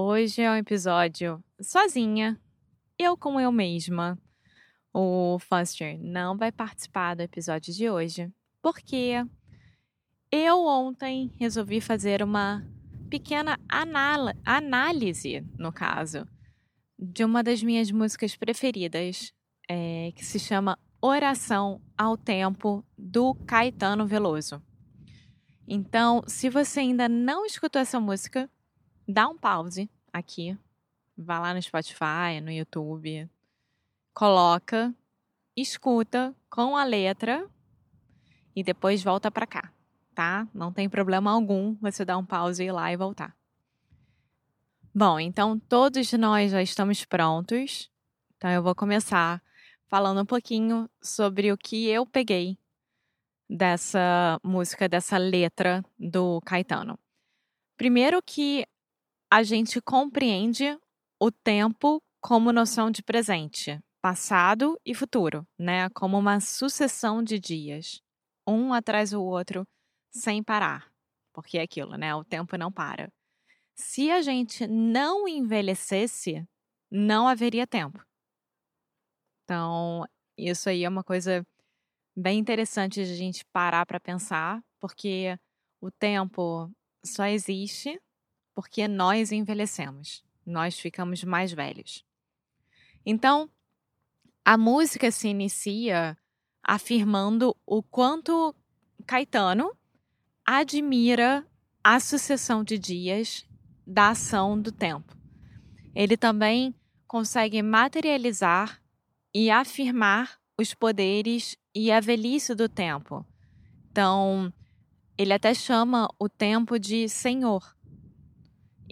hoje é um episódio sozinha, eu com eu mesma. O Foster não vai participar do episódio de hoje, porque eu ontem resolvi fazer uma pequena análise, no caso, de uma das minhas músicas preferidas, é, que se chama Oração ao Tempo, do Caetano Veloso. Então, se você ainda não escutou essa música, dá um pause aqui, vá lá no Spotify, no YouTube, coloca, escuta com a letra e depois volta para cá, tá? Não tem problema algum você dar um pause e ir lá e voltar. Bom, então todos nós já estamos prontos. Então eu vou começar falando um pouquinho sobre o que eu peguei dessa música, dessa letra do Caetano. Primeiro que a gente compreende o tempo como noção de presente, passado e futuro, né? Como uma sucessão de dias, um atrás do outro, sem parar. Porque é aquilo, né? O tempo não para. Se a gente não envelhecesse, não haveria tempo. Então, isso aí é uma coisa bem interessante de a gente parar para pensar, porque o tempo só existe porque nós envelhecemos, nós ficamos mais velhos. Então, a música se inicia afirmando o quanto Caetano admira a sucessão de dias da ação do tempo. Ele também consegue materializar e afirmar os poderes e a velhice do tempo. Então, ele até chama o tempo de Senhor.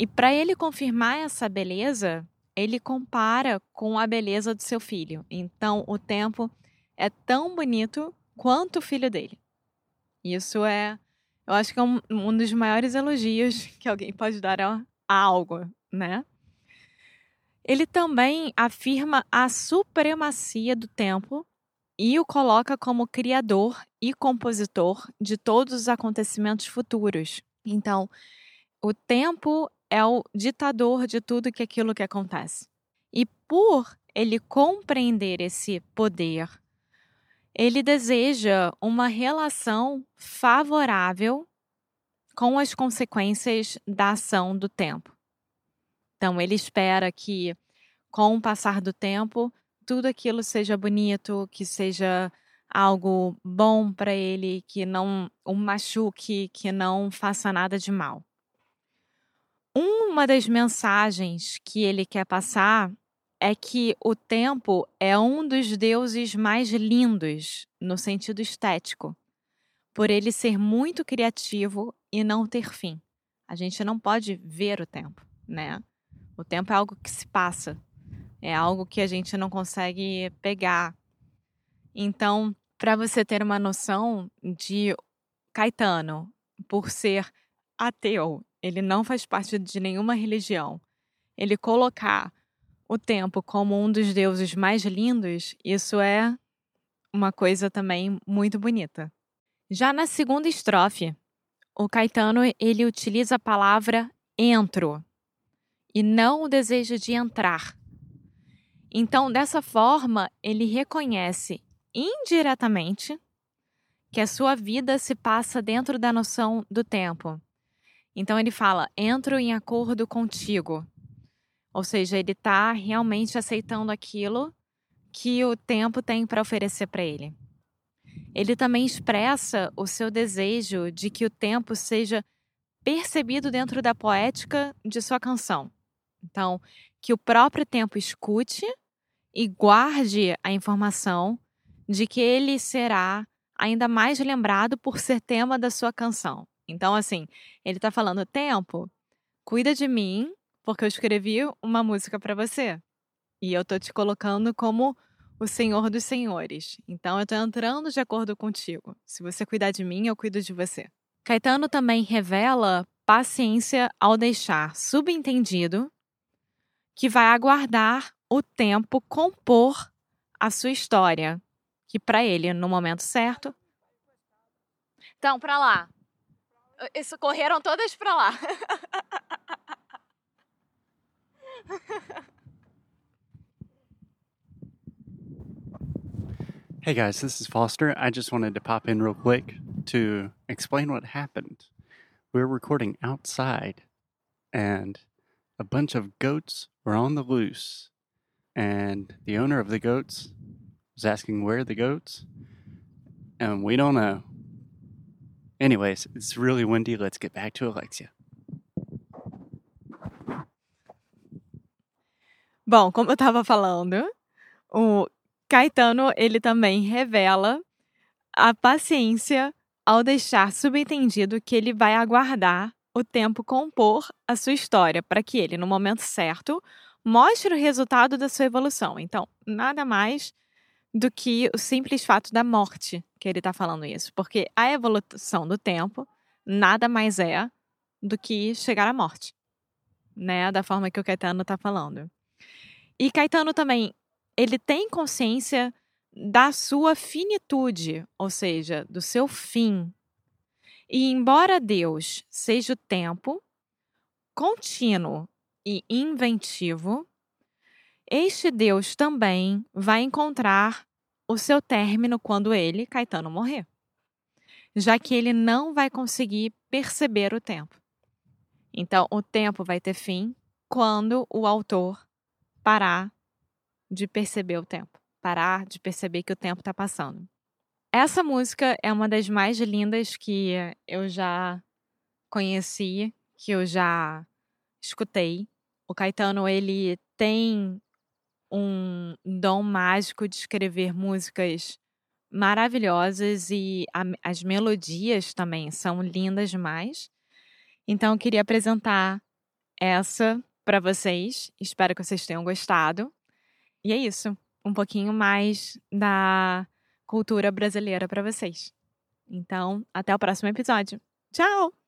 E para ele confirmar essa beleza, ele compara com a beleza do seu filho. Então, o tempo é tão bonito quanto o filho dele. Isso é, eu acho que é um, um dos maiores elogios que alguém pode dar a, a algo, né? Ele também afirma a supremacia do tempo e o coloca como criador e compositor de todos os acontecimentos futuros. Então, o tempo é o ditador de tudo que aquilo que acontece. E por ele compreender esse poder, ele deseja uma relação favorável com as consequências da ação do tempo. Então, ele espera que, com o passar do tempo, tudo aquilo seja bonito, que seja algo bom para ele, que não o machuque, que não faça nada de mal. Uma das mensagens que ele quer passar é que o tempo é um dos deuses mais lindos no sentido estético, por ele ser muito criativo e não ter fim. A gente não pode ver o tempo, né? O tempo é algo que se passa, é algo que a gente não consegue pegar. Então, para você ter uma noção de Caetano, por ser ateu, ele não faz parte de nenhuma religião, ele colocar o tempo como um dos deuses mais lindos, isso é uma coisa também muito bonita. Já na segunda estrofe, o Caetano ele utiliza a palavra entro e não o desejo de entrar. Então, dessa forma, ele reconhece indiretamente que a sua vida se passa dentro da noção do tempo. Então, ele fala: entro em acordo contigo. Ou seja, ele está realmente aceitando aquilo que o tempo tem para oferecer para ele. ele também expressa o seu desejo de que o tempo seja percebido dentro da poética de sua canção. Então, que o próprio tempo escute e guarde a informação de que ele será ainda mais lembrado por ser tema da sua canção. Então, assim, ele está falando: tempo, cuida de mim, porque eu escrevi uma música para você. E eu tô te colocando como o Senhor dos Senhores. Então eu tô entrando de acordo contigo. Se você cuidar de mim, eu cuido de você. Caetano também revela paciência ao deixar subentendido que vai aguardar o tempo compor a sua história, que para ele, no momento certo. Então, para lá. Ah, eh, isso correram todas para lá. Hey guys, this is Foster. I just wanted to pop in real quick to explain what happened. We were recording outside, and a bunch of goats were on the loose. And the owner of the goats was asking where the goats, and we don't know. Anyways, it's really windy. Let's get back to Alexia. Bom, como eu estava falando, o Caetano, ele também revela a paciência ao deixar subentendido que ele vai aguardar o tempo compor a sua história para que ele, no momento certo, mostre o resultado da sua evolução. Então, nada mais do que o simples fato da morte que ele está falando isso, porque a evolução do tempo nada mais é do que chegar à morte, né? Da forma que o Caetano está falando. E Caetano também ele tem consciência da sua finitude, ou seja, do seu fim. E embora Deus seja o tempo contínuo e inventivo, este Deus também vai encontrar o seu término quando ele, Caetano, morrer, já que ele não vai conseguir perceber o tempo. Então, o tempo vai ter fim quando o autor parar de perceber o tempo, parar de perceber que o tempo está passando. Essa música é uma das mais lindas que eu já conheci, que eu já escutei. O Caetano, ele tem um dom mágico de escrever músicas maravilhosas e a, as melodias também são lindas demais. Então, eu queria apresentar essa para vocês. Espero que vocês tenham gostado. E é isso, um pouquinho mais da cultura brasileira para vocês. Então, até o próximo episódio. Tchau!